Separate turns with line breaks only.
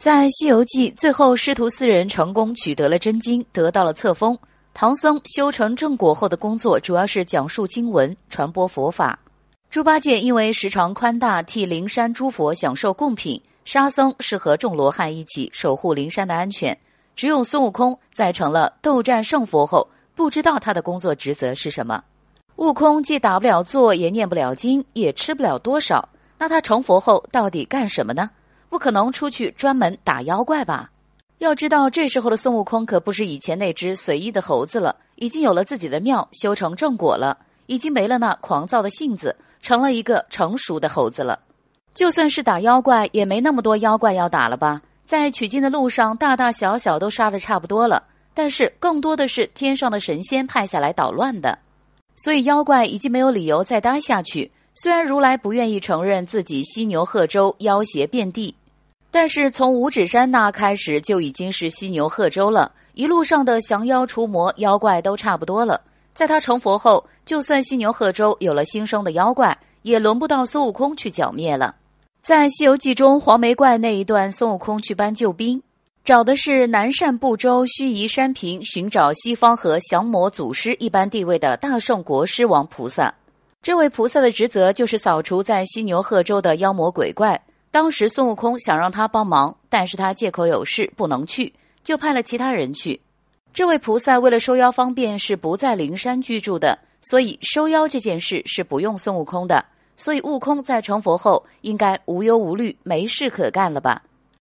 在《西游记》最后，师徒四人成功取得了真经，得到了册封。唐僧修成正果后的工作主要是讲述经文、传播佛法。猪八戒因为时常宽大，替灵山诸佛享受贡品；沙僧是和众罗汉一起守护灵山的安全。只有孙悟空在成了斗战胜佛后，不知道他的工作职责是什么。悟空既打不了坐，也念不了经，也吃不了多少，那他成佛后到底干什么呢？不可能出去专门打妖怪吧？要知道，这时候的孙悟空可不是以前那只随意的猴子了，已经有了自己的庙，修成正果了，已经没了那狂躁的性子，成了一个成熟的猴子了。就算是打妖怪，也没那么多妖怪要打了吧？在取经的路上，大大小小都杀的差不多了，但是更多的是天上的神仙派下来捣乱的，所以妖怪已经没有理由再待下去。虽然如来不愿意承认自己犀牛贺州妖邪遍地。但是从五指山那开始就已经是犀牛贺州了，一路上的降妖除魔妖怪都差不多了。在他成佛后，就算犀牛贺州有了新生的妖怪，也轮不到孙悟空去剿灭了。在《西游记》中，黄眉怪那一段，孙悟空去搬救兵，找的是南赡部洲须弥山坪寻找西方和降魔祖师一般地位的大圣国师王菩萨。这位菩萨的职责就是扫除在犀牛贺州的妖魔鬼怪。当时孙悟空想让他帮忙，但是他借口有事不能去，就派了其他人去。这位菩萨为了收妖方便，是不在灵山居住的，所以收妖这件事是不用孙悟空的。所以悟空在成佛后，应该无忧无虑，没事可干了吧？